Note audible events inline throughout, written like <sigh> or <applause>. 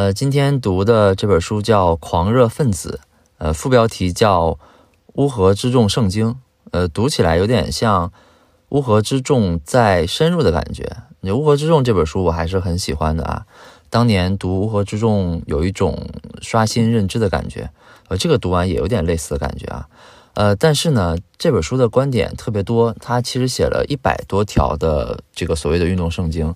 呃，今天读的这本书叫《狂热分子》，呃，副标题叫《乌合之众圣经》，呃，读起来有点像《乌合之众》再深入的感觉。《乌合之众》这本书我还是很喜欢的啊，当年读《乌合之众》有一种刷新认知的感觉，呃，这个读完也有点类似的感觉啊。呃，但是呢，这本书的观点特别多，它其实写了一百多条的这个所谓的运动圣经，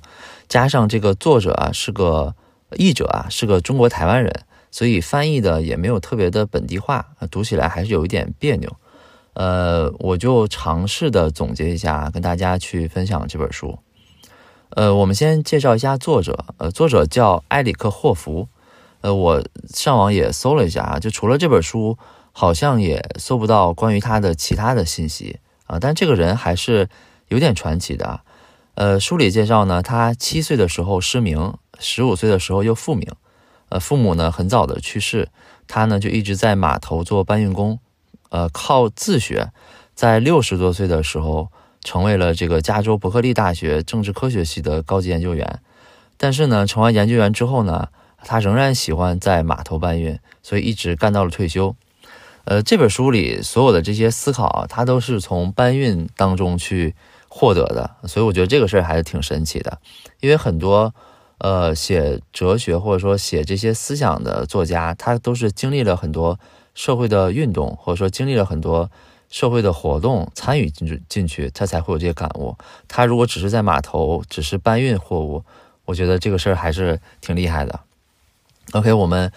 加上这个作者啊是个译者啊，是个中国台湾人，所以翻译的也没有特别的本地化，读起来还是有一点别扭。呃，我就尝试的总结一下，跟大家去分享这本书。呃，我们先介绍一下作者，呃，作者叫埃里克霍夫，呃，我上网也搜了一下啊，就除了这本书。好像也搜不到关于他的其他的信息啊，但这个人还是有点传奇的。呃，书里介绍呢，他七岁的时候失明，十五岁的时候又复明，呃，父母呢很早的去世，他呢就一直在码头做搬运工，呃，靠自学，在六十多岁的时候成为了这个加州伯克利大学政治科学系的高级研究员。但是呢，成完研究员之后呢，他仍然喜欢在码头搬运，所以一直干到了退休。呃，这本书里所有的这些思考，他都是从搬运当中去获得的，所以我觉得这个事儿还是挺神奇的。因为很多呃写哲学或者说写这些思想的作家，他都是经历了很多社会的运动，或者说经历了很多社会的活动，参与进去进去，他才会有这些感悟。他如果只是在码头，只是搬运货物，我觉得这个事儿还是挺厉害的。OK，我们。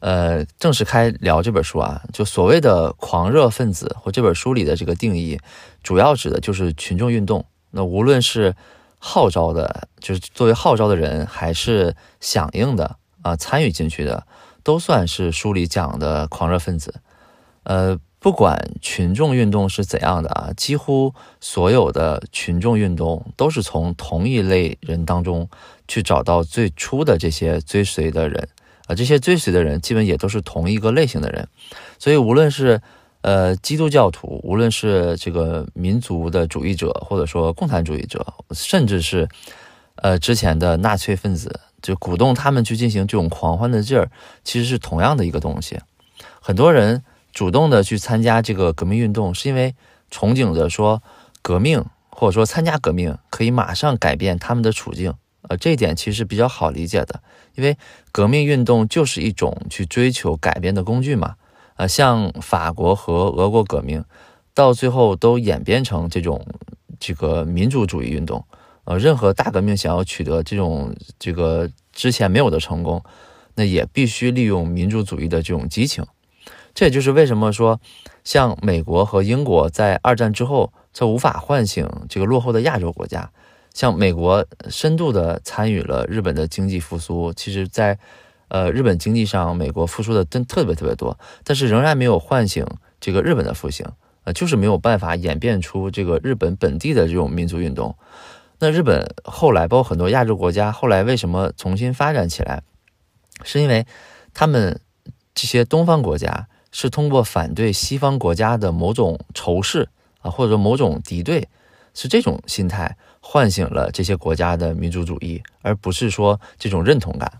呃，正式开聊这本书啊，就所谓的狂热分子或这本书里的这个定义，主要指的就是群众运动。那无论是号召的，就是作为号召的人，还是响应的啊，参与进去的，都算是书里讲的狂热分子。呃，不管群众运动是怎样的啊，几乎所有的群众运动都是从同一类人当中去找到最初的这些追随的人。啊，这些追随的人基本也都是同一个类型的人，所以无论是呃基督教徒，无论是这个民族的主义者，或者说共产主义者，甚至是呃之前的纳粹分子，就鼓动他们去进行这种狂欢的劲儿，其实是同样的一个东西。很多人主动的去参加这个革命运动，是因为憧憬着说革命，或者说参加革命可以马上改变他们的处境。呃，这一点其实比较好理解的，因为革命运动就是一种去追求改变的工具嘛。啊，像法国和俄国革命，到最后都演变成这种这个民主主义运动。呃，任何大革命想要取得这种这个之前没有的成功，那也必须利用民主主义的这种激情。这也就是为什么说，像美国和英国在二战之后，则无法唤醒这个落后的亚洲国家。像美国深度的参与了日本的经济复苏，其实，在呃日本经济上，美国付出的真特别特别多，但是仍然没有唤醒这个日本的复兴，呃，就是没有办法演变出这个日本本地的这种民族运动。那日本后来，包括很多亚洲国家，后来为什么重新发展起来，是因为他们这些东方国家是通过反对西方国家的某种仇视啊，或者说某种敌对。是这种心态唤醒了这些国家的民族主义，而不是说这种认同感。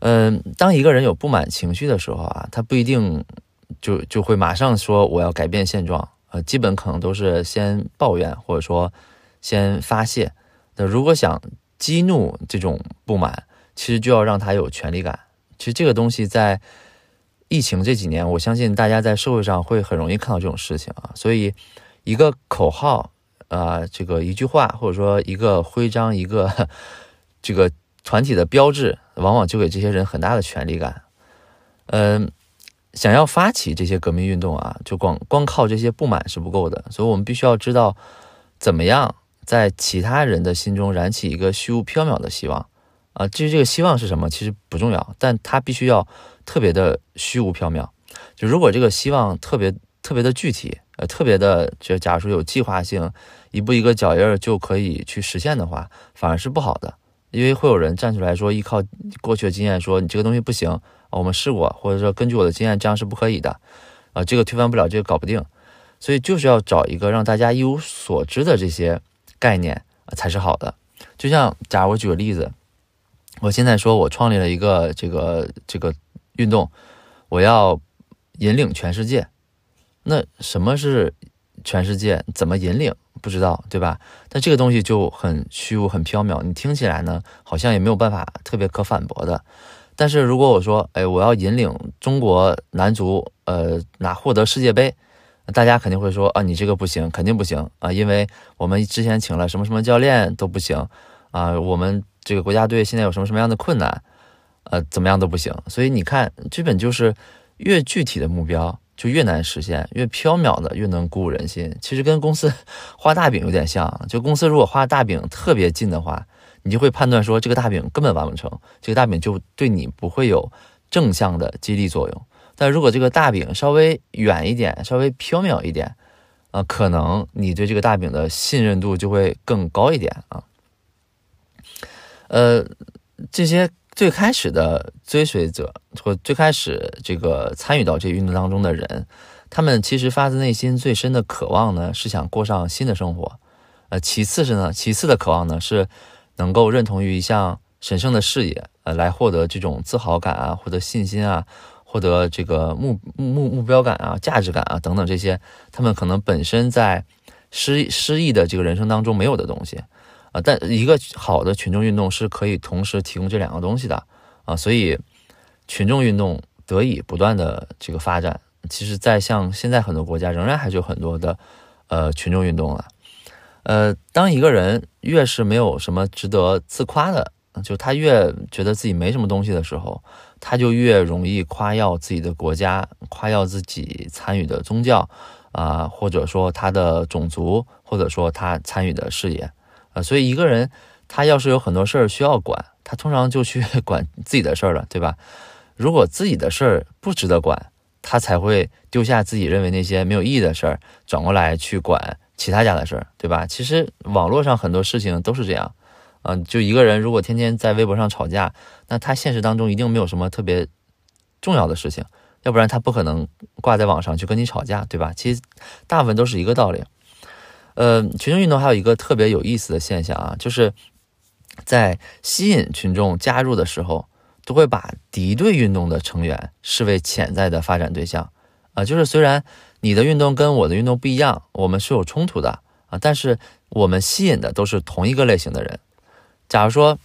嗯，当一个人有不满情绪的时候啊，他不一定就就会马上说我要改变现状，呃，基本可能都是先抱怨或者说先发泄。那如果想激怒这种不满，其实就要让他有权利感。其实这个东西在疫情这几年，我相信大家在社会上会很容易看到这种事情啊。所以一个口号。啊，这个一句话，或者说一个徽章，一个 <laughs> 这个团体的标志，往往就给这些人很大的权利感。嗯，想要发起这些革命运动啊，就光光靠这些不满是不够的，所以我们必须要知道怎么样在其他人的心中燃起一个虚无缥缈的希望啊。至于这个希望是什么，其实不重要，但它必须要特别的虚无缥缈。就如果这个希望特别特别的具体。呃，特别的，就假如说有计划性，一步一个脚印儿就可以去实现的话，反而是不好的，因为会有人站出来说，依靠过去的经验说你这个东西不行，我们试过，或者说根据我的经验这样是不可以的，啊，这个推翻不了，这个搞不定，所以就是要找一个让大家一无所知的这些概念啊才是好的。就像假如我举个例子，我现在说我创立了一个这个这个运动，我要引领全世界。那什么是全世界？怎么引领？不知道，对吧？但这个东西就很虚无、很缥缈。你听起来呢，好像也没有办法特别可反驳的。但是如果我说，哎，我要引领中国男足，呃，拿获得世界杯，大家肯定会说，啊，你这个不行，肯定不行啊，因为我们之前请了什么什么教练都不行啊，我们这个国家队现在有什么什么样的困难，呃，怎么样都不行。所以你看，基本就是越具体的目标。就越难实现，越缥缈的越能鼓舞人心。其实跟公司 <laughs> 画大饼有点像。就公司如果画大饼特别近的话，你就会判断说这个大饼根本完不成，这个大饼就对你不会有正向的激励作用。但如果这个大饼稍微远一点，稍微缥缈一点，啊，可能你对这个大饼的信任度就会更高一点啊。呃，这些。最开始的追随者或最开始这个参与到这个运动当中的人，他们其实发自内心最深的渴望呢，是想过上新的生活。呃，其次是呢，其次的渴望呢，是能够认同于一项神圣的事业，呃，来获得这种自豪感啊，获得信心啊，获得这个目目目标感啊，价值感啊等等这些，他们可能本身在失失意的这个人生当中没有的东西。啊，但一个好的群众运动是可以同时提供这两个东西的啊，所以群众运动得以不断的这个发展。其实，在像现在很多国家，仍然还是有很多的呃群众运动了。呃，当一个人越是没有什么值得自夸的，就他越觉得自己没什么东西的时候，他就越容易夸耀自己的国家，夸耀自己参与的宗教啊，或者说他的种族，或者说他参与的事业。所以一个人，他要是有很多事儿需要管，他通常就去 <laughs> 管自己的事儿了，对吧？如果自己的事儿不值得管，他才会丢下自己认为那些没有意义的事儿，转过来去管其他家的事儿，对吧？其实网络上很多事情都是这样，嗯，就一个人如果天天在微博上吵架，那他现实当中一定没有什么特别重要的事情，要不然他不可能挂在网上去跟你吵架，对吧？其实大部分都是一个道理。呃，群众运动还有一个特别有意思的现象啊，就是在吸引群众加入的时候，都会把敌对运动的成员视为潜在的发展对象啊。就是虽然你的运动跟我的运动不一样，我们是有冲突的啊，但是我们吸引的都是同一个类型的人。假如说，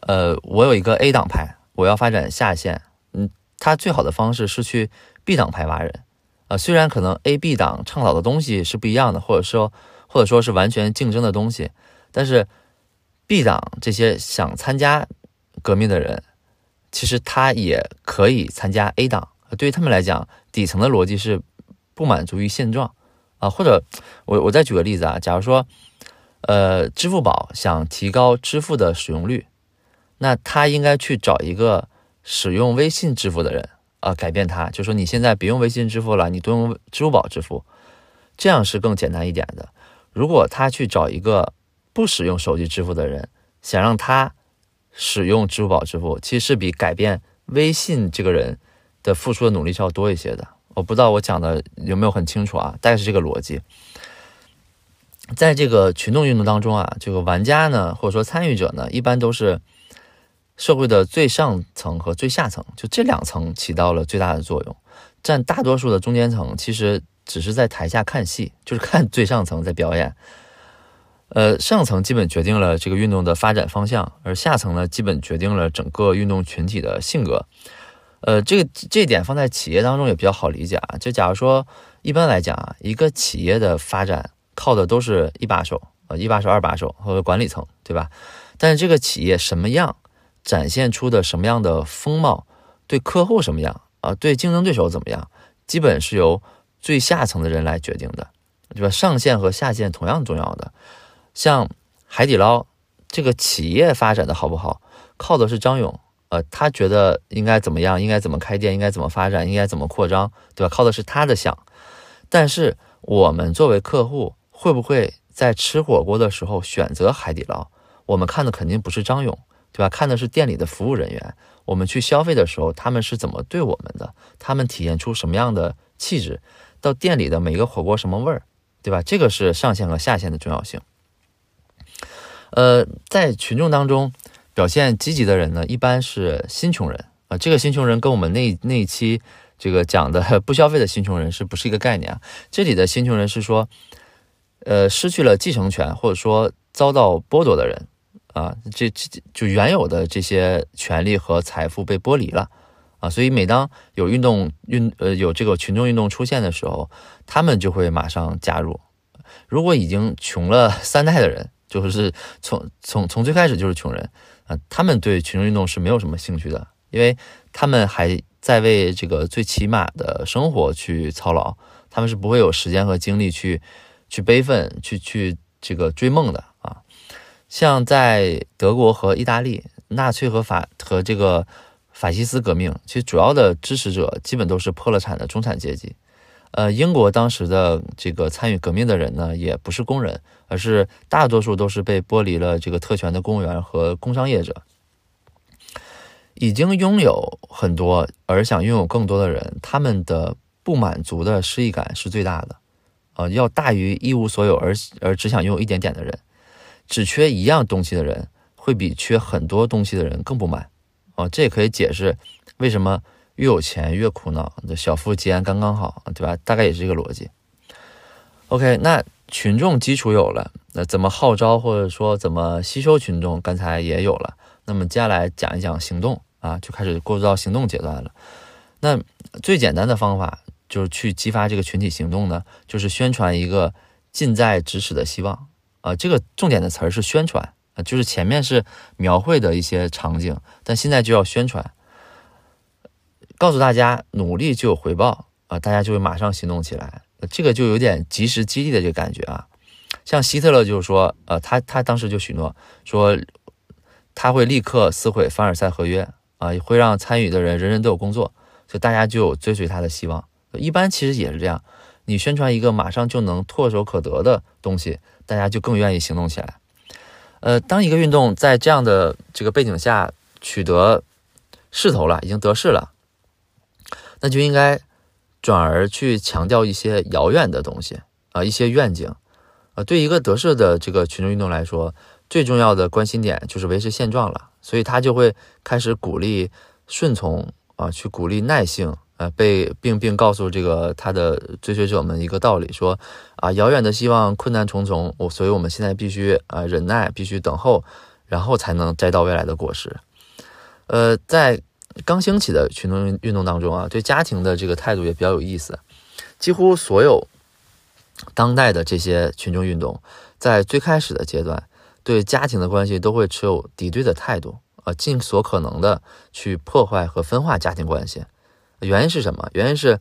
呃，我有一个 A 党派，我要发展下线，嗯，他最好的方式是去 B 党派挖人啊。虽然可能 A、B 党倡导的东西是不一样的，或者说。或者说是完全竞争的东西，但是 B 党这些想参加革命的人，其实他也可以参加 A 党。对于他们来讲，底层的逻辑是不满足于现状啊。或者我我再举个例子啊，假如说，呃，支付宝想提高支付的使用率，那他应该去找一个使用微信支付的人啊，改变他，就说你现在别用微信支付了，你都用支付宝支付，这样是更简单一点的。如果他去找一个不使用手机支付的人，想让他使用支付宝支付，其实是比改变微信这个人的付出的努力是要多一些的。我不知道我讲的有没有很清楚啊？大概是这个逻辑。在这个群众运动当中啊，这个玩家呢，或者说参与者呢，一般都是社会的最上层和最下层，就这两层起到了最大的作用，占大多数的中间层其实。只是在台下看戏，<laughs> 就是看最上层在表演。呃，上层基本决定了这个运动的发展方向，而下层呢，基本决定了整个运动群体的性格。呃，这个这一点放在企业当中也比较好理解啊。就假如说，一般来讲啊，一个企业的发展靠的都是一把手，呃，一把手、二把手或者管理层，对吧？但是这个企业什么样，展现出的什么样的风貌，对客户什么样啊，对竞争对手怎么样，基本是由。最下层的人来决定的，对吧？上线和下线同样重要的。像海底捞这个企业发展的好不好，靠的是张勇，呃，他觉得应该怎么样，应该怎么开店，应该怎么发展，应该怎么扩张，对吧？靠的是他的想。但是我们作为客户，会不会在吃火锅的时候选择海底捞？我们看的肯定不是张勇，对吧？看的是店里的服务人员。我们去消费的时候，他们是怎么对我们的？他们体现出什么样的气质？到店里的每个火锅什么味儿，对吧？这个是上线和下线的重要性。呃，在群众当中，表现积极的人呢，一般是新穷人啊。这个新穷人跟我们那那一期这个讲的不消费的新穷人是不是一个概念啊？这里的新穷人是说，呃，失去了继承权或者说遭到剥夺的人啊，这这就原有的这些权利和财富被剥离了啊。所以每当有运动运呃有这个群众运动出现的时候，他们就会马上加入。如果已经穷了 <laughs> 三代的人，就是从从从最开始就是穷人啊，他们对群众运动是没有什么兴趣的，因为他们还在为这个最起码的生活去操劳，他们是不会有时间和精力去去悲愤、去去这个追梦的。像在德国和意大利，纳粹和法和这个法西斯革命，其实主要的支持者基本都是破了产的中产阶级。呃，英国当时的这个参与革命的人呢，也不是工人，而是大多数都是被剥离了这个特权的公务员和工商业者。已经拥有很多而想拥有更多的人，他们的不满足的失意感是最大的，呃，要大于一无所有而而只想拥有一点点的人。只缺一样东西的人，会比缺很多东西的人更不满，啊，这也可以解释为什么。越有钱越苦恼，小富即安刚刚好，对吧？大概也是这个逻辑。OK，那群众基础有了，那怎么号召或者说怎么吸收群众？刚才也有了。那么接下来讲一讲行动啊，就开始过渡到行动阶段了。那最简单的方法就是去激发这个群体行动呢，就是宣传一个近在咫尺的希望啊。这个重点的词儿是宣传啊，就是前面是描绘的一些场景，但现在就要宣传。告诉大家，努力就有回报啊！大家就会马上行动起来，这个就有点及时激励的这个感觉啊。像希特勒就是说，呃，他他当时就许诺说，他会立刻撕毁凡尔赛合约啊，会让参与的人人人都有工作，所以大家就有追随他的希望。一般其实也是这样，你宣传一个马上就能唾手可得的东西，大家就更愿意行动起来。呃，当一个运动在这样的这个背景下取得势头了，已经得势了。那就应该转而去强调一些遥远的东西啊，一些愿景啊。对一个得势的这个群众运动来说，最重要的关心点就是维持现状了，所以他就会开始鼓励顺从啊，去鼓励耐性呃，被并并告诉这个他的追随者们一个道理，说啊，遥远的希望困难重重，我所以我们现在必须啊忍耐，必须等候，然后才能摘到未来的果实。呃，在。刚兴起的群众运动当中啊，对家庭的这个态度也比较有意思。几乎所有当代的这些群众运动，在最开始的阶段，对家庭的关系都会持有敌对的态度啊，尽所可能的去破坏和分化家庭关系。原因是什么？原因是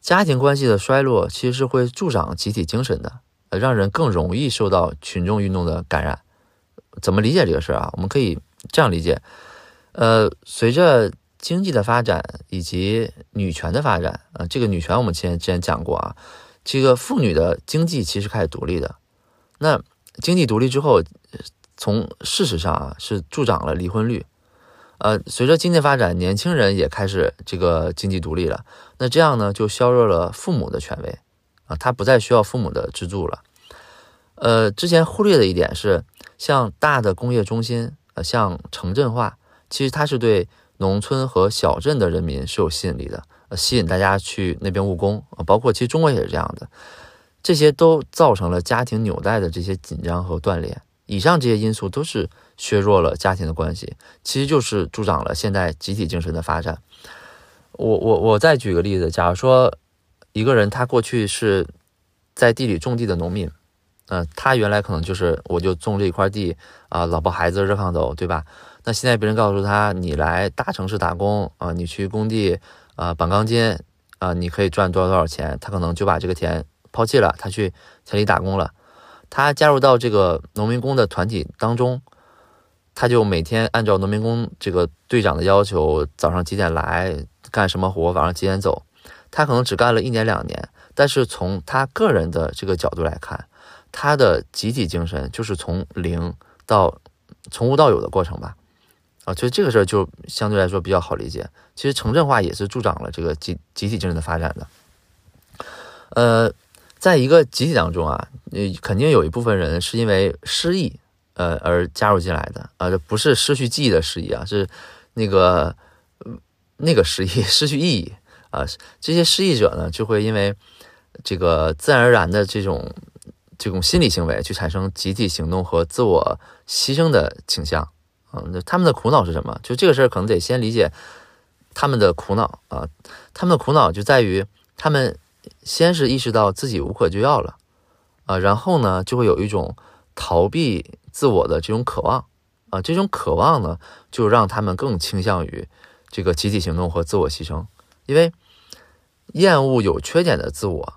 家庭关系的衰落其实是会助长集体精神的，呃，让人更容易受到群众运动的感染。怎么理解这个事儿啊？我们可以这样理解。呃，随着经济的发展以及女权的发展，啊，这个女权我们前之前讲过啊，这个妇女的经济其实开始独立的。那经济独立之后，从事实上啊是助长了离婚率。呃，随着经济发展，年轻人也开始这个经济独立了。那这样呢，就削弱了父母的权威啊，他不再需要父母的资助了。呃，之前忽略的一点是，像大的工业中心，呃，像城镇化。其实它是对农村和小镇的人民是有吸引力的，呃，吸引大家去那边务工啊，包括其实中国也是这样的，这些都造成了家庭纽带的这些紧张和断裂。以上这些因素都是削弱了家庭的关系，其实就是助长了现代集体精神的发展。我我我再举个例子，假如说一个人他过去是在地里种地的农民，嗯，他原来可能就是我就种这一块地啊，老婆孩子热炕头，对吧？那现在别人告诉他，你来大城市打工啊，你去工地啊绑钢筋啊，你可以赚多少多少钱，他可能就把这个田抛弃了，他去城里打工了。他加入到这个农民工的团体当中，他就每天按照农民工这个队长的要求，早上几点来干什么活，晚上几点走。他可能只干了一年两年，但是从他个人的这个角度来看，他的集体精神就是从零到从无到有的过程吧。啊，所以这个事儿就相对来说比较好理解。其实城镇化也是助长了这个集集体精神的发展的。呃，在一个集体当中啊，呃，肯定有一部分人是因为失意呃而加入进来的啊，这不是失去记忆的失忆啊，是那个那个失忆，<laughs> 失去意义啊。这些失忆者呢，就会因为这个自然而然的这种这种心理行为，去产生集体行动和自我牺牲的倾向。嗯，那他们的苦恼是什么？就这个事儿，可能得先理解他们的苦恼啊。他们的苦恼就在于，他们先是意识到自己无可救药了啊，然后呢，就会有一种逃避自我的这种渴望啊。这种渴望呢，就让他们更倾向于这个集体行动和自我牺牲，因为厌恶有缺点的自我，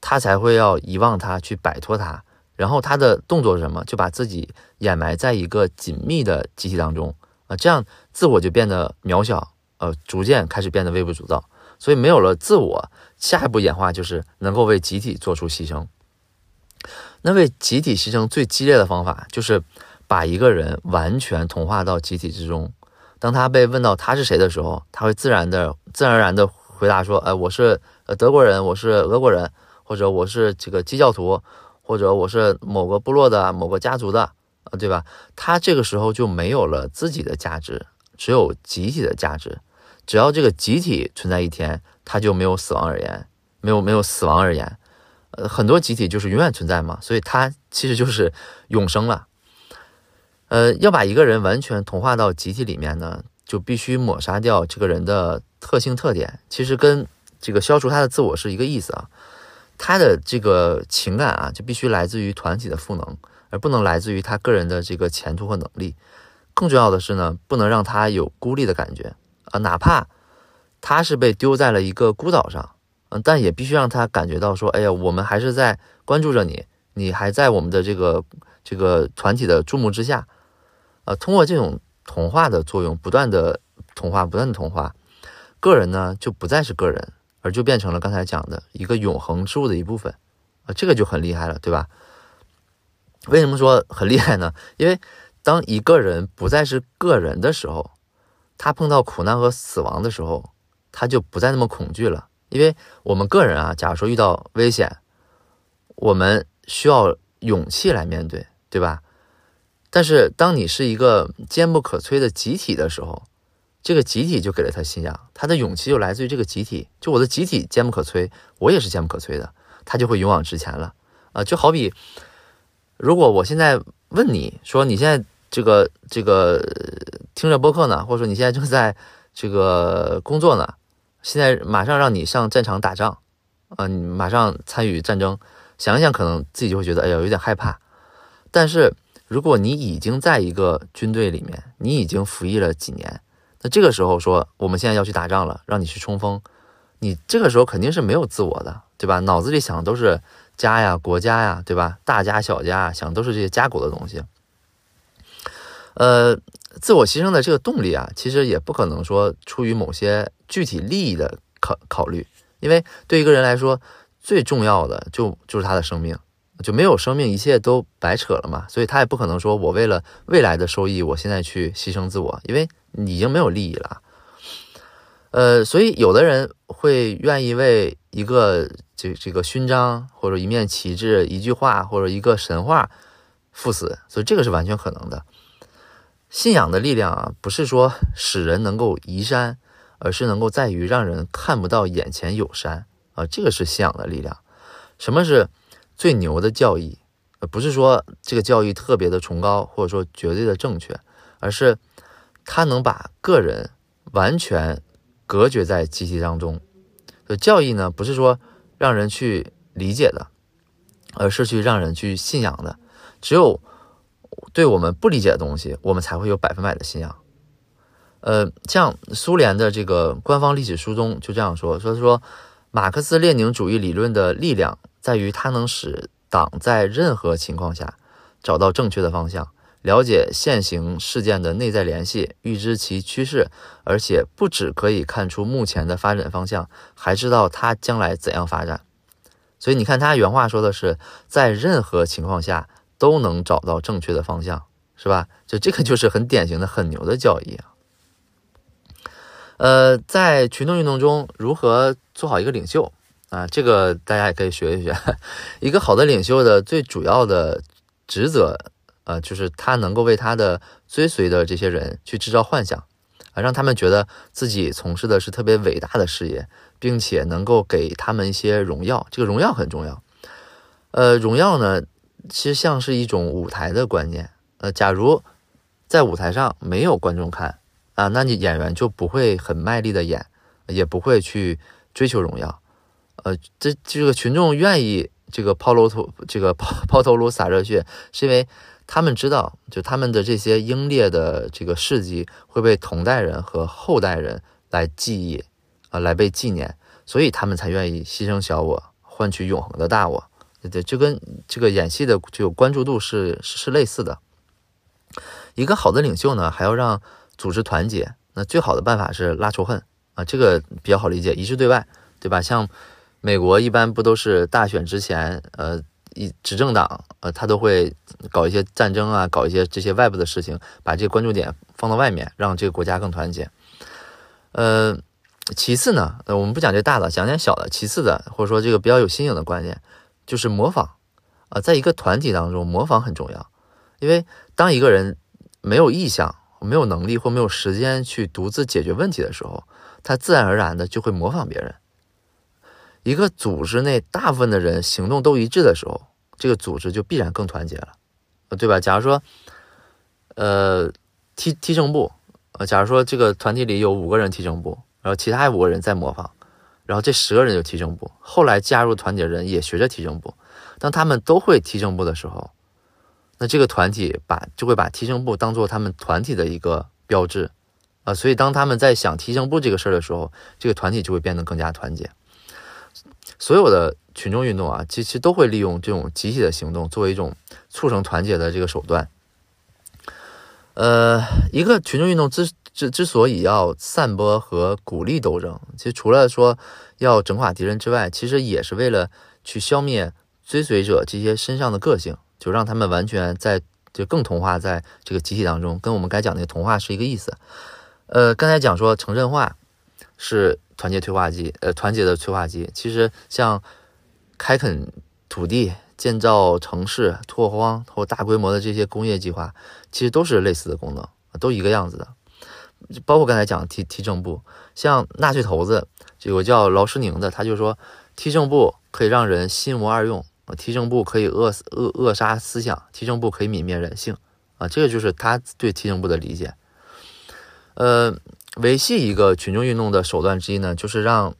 他才会要遗忘它，去摆脱它。然后他的动作是什么？就把自己掩埋在一个紧密的集体当中啊，这样自我就变得渺小，呃，逐渐开始变得微不足道。所以没有了自我，下一步演化就是能够为集体做出牺牲。那为集体牺牲最激烈的方法，就是把一个人完全同化到集体之中。当他被问到他是谁的时候，他会自然的、自然而然的回答说：“哎，我是呃德国人，我是俄国人，或者我是这个基教徒。”或者我是某个部落的某个家族的啊，对吧？他这个时候就没有了自己的价值，只有集体的价值。只要这个集体存在一天，他就没有死亡而言，没有没有死亡而言。呃，很多集体就是永远存在嘛，所以它其实就是永生了。呃，要把一个人完全同化到集体里面呢，就必须抹杀掉这个人的特性特点。其实跟这个消除他的自我是一个意思啊。他的这个情感啊，就必须来自于团体的赋能，而不能来自于他个人的这个前途和能力。更重要的是呢，不能让他有孤立的感觉啊，哪怕他是被丢在了一个孤岛上，嗯，但也必须让他感觉到说，哎呀，我们还是在关注着你，你还在我们的这个这个团体的注目之下。呃，通过这种同化的作用，不断的同化，不断的同化，个人呢就不再是个人。而就变成了刚才讲的一个永恒之物的一部分，啊，这个就很厉害了，对吧？为什么说很厉害呢？因为当一个人不再是个人的时候，他碰到苦难和死亡的时候，他就不再那么恐惧了。因为我们个人啊，假如说遇到危险，我们需要勇气来面对，对吧？但是当你是一个坚不可摧的集体的时候，这个集体就给了他信仰，他的勇气就来自于这个集体。就我的集体坚不可摧，我也是坚不可摧的，他就会勇往直前了。啊，就好比，如果我现在问你说，你现在这个这个听着播客呢，或者说你现在正在这个工作呢，现在马上让你上战场打仗，啊，你马上参与战争，想一想，可能自己就会觉得，哎呀，有点害怕。但是如果你已经在一个军队里面，你已经服役了几年。那这个时候说，我们现在要去打仗了，让你去冲锋，你这个时候肯定是没有自我的，对吧？脑子里想的都是家呀、国家呀，对吧？大家小家想都是这些家国的东西。呃，自我牺牲的这个动力啊，其实也不可能说出于某些具体利益的考考虑，因为对一个人来说，最重要的就就是他的生命，就没有生命，一切都白扯了嘛。所以他也不可能说我为了未来的收益，我现在去牺牲自我，因为。你已经没有利益了，呃，所以有的人会愿意为一个这这个勋章或者一面旗帜、一句话或者一个神话赴死，所以这个是完全可能的。信仰的力量啊，不是说使人能够移山，而是能够在于让人看不到眼前有山啊，这个是信仰的力量。什么是最牛的教义？呃，不是说这个教义特别的崇高，或者说绝对的正确，而是。他能把个人完全隔绝在集体当中，所以教义呢，不是说让人去理解的，而是去让人去信仰的。只有对我们不理解的东西，我们才会有百分百的信仰。呃，像苏联的这个官方历史书中就这样说：说说马克思列宁主义理论的力量在于它能使党在任何情况下找到正确的方向。了解现行事件的内在联系，预知其趋势，而且不只可以看出目前的发展方向，还知道它将来怎样发展。所以你看，他原话说的是，在任何情况下都能找到正确的方向，是吧？就这个就是很典型的很牛的教义啊。呃，在群众运动中，如何做好一个领袖啊？这个大家也可以学一学。一个好的领袖的最主要的职责。呃，就是他能够为他的追随的这些人去制造幻想，啊，让他们觉得自己从事的是特别伟大的事业，并且能够给他们一些荣耀。这个荣耀很重要。呃，荣耀呢，其实像是一种舞台的观念。呃，假如在舞台上没有观众看啊，那你演员就不会很卖力的演，也不会去追求荣耀。呃，这这个群众愿意这个抛头颅，这个 <laughs> 抛抛头颅洒热血，是因为。他们知道，就他们的这些英烈的这个事迹会被同代人和后代人来记忆，啊，来被纪念，所以他们才愿意牺牲小我，换取永恒的大我。对对，就跟这个演戏的就有关注度是是类似的。一个好的领袖呢，还要让组织团结。那最好的办法是拉仇恨啊，这个比较好理解，一致对外，对吧？像美国一般不都是大选之前，呃。一执政党，呃，他都会搞一些战争啊，搞一些这些外部的事情，把这个关注点放到外面，让这个国家更团结。呃，其次呢，呃，我们不讲这大的，讲点小的。其次的，或者说这个比较有新颖的观念，就是模仿啊，在一个团体当中，模仿很重要。因为当一个人没有意向、没有能力或没有时间去独自解决问题的时候，他自然而然的就会模仿别人。一个组织内大部分的人行动都一致的时候，这个组织就必然更团结了，对吧？假如说，呃，踢踢正步，呃，假如说这个团体里有五个人踢正步，然后其他五个人在模仿，然后这十个人就踢正步，后来加入团体的人也学着踢正步，当他们都会踢正步的时候，那这个团体把就会把踢正步当做他们团体的一个标志，啊，所以当他们在想踢正步这个事儿的时候，这个团体就会变得更加团结。所有的群众运动啊，其实都会利用这种集体的行动作为一种促成团结的这个手段。呃，一个群众运动之之之所以要散播和鼓励斗争，其实除了说要整垮敌人之外，其实也是为了去消灭追随者这些身上的个性，就让他们完全在就更同化在这个集体当中，跟我们该讲那个同化是一个意思。呃，刚才讲说城镇化是。团结催化剂，呃，团结的催化剂，其实像开垦土地、建造城市、拓荒或大规模的这些工业计划，其实都是类似的功能，都一个样子的。包括刚才讲的踢踢正步，像纳粹头子，这个叫劳什宁的，他就说踢正步可以让人心无二用，踢正步可以扼扼扼杀思想，踢正步可以泯灭人性，啊，这个就是他对踢正步的理解，呃。维系一个群众运动的手段之一呢，就是让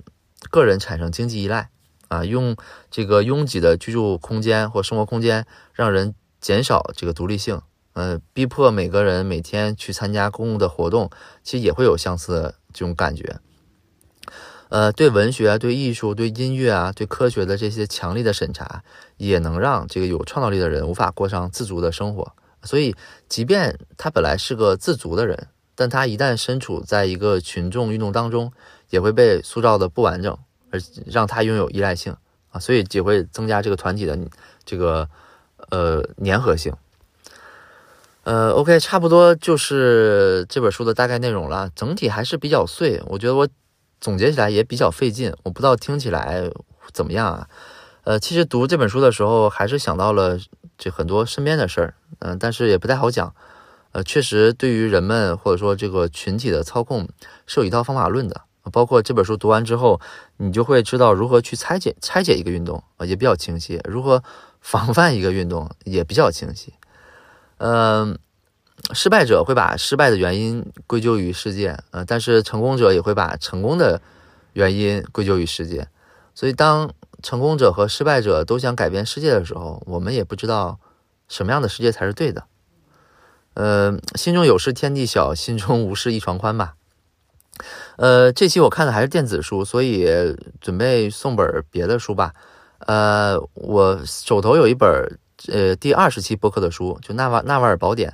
个人产生经济依赖。啊，用这个拥挤的居住空间或生活空间，让人减少这个独立性，呃，逼迫每个人每天去参加公共的活动，其实也会有相似的这种感觉。呃，对文学、对艺术、对音乐啊、对科学的这些强力的审查，也能让这个有创造力的人无法过上自足的生活。所以，即便他本来是个自足的人。但他一旦身处在一个群众运动当中，也会被塑造的不完整，而让他拥有依赖性啊，所以也会增加这个团体的这个呃粘合性。呃，OK，差不多就是这本书的大概内容了，整体还是比较碎，我觉得我总结起来也比较费劲，我不知道听起来怎么样啊？呃，其实读这本书的时候，还是想到了这很多身边的事儿，嗯，但是也不太好讲。呃，确实，对于人们或者说这个群体的操控是有一套方法论的。包括这本书读完之后，你就会知道如何去拆解拆解一个运动啊，也比较清晰；如何防范一个运动也比较清晰。嗯，失败者会把失败的原因归咎于世界，呃，但是成功者也会把成功的原因归咎于世界。所以，当成功者和失败者都想改变世界的时候，我们也不知道什么样的世界才是对的。呃，心中有事天地小，心中无事一床宽吧。呃，这期我看的还是电子书，所以准备送本别的书吧。呃，我手头有一本呃第二十期播客的书，就《纳瓦纳瓦尔宝典》。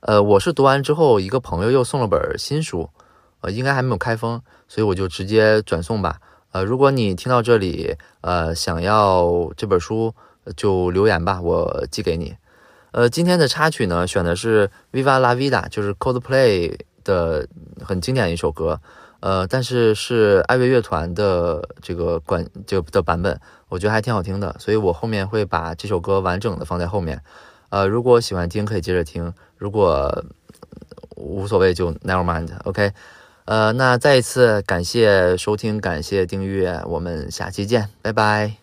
呃，我是读完之后，一个朋友又送了本新书，呃，应该还没有开封，所以我就直接转送吧。呃，如果你听到这里，呃，想要这本书，就留言吧，我寄给你。呃，今天的插曲呢，选的是《Viva La Vida》，就是 Coldplay 的很经典的一首歌。呃但是是爱乐乐团的这个管就的版本我觉得还挺好听的所以我后面会把这首歌完整的放在后面。呃如果喜欢听可以接着听如果无所谓就 never mind ok 呃那再一次感谢收听感谢订阅我们下期见拜拜。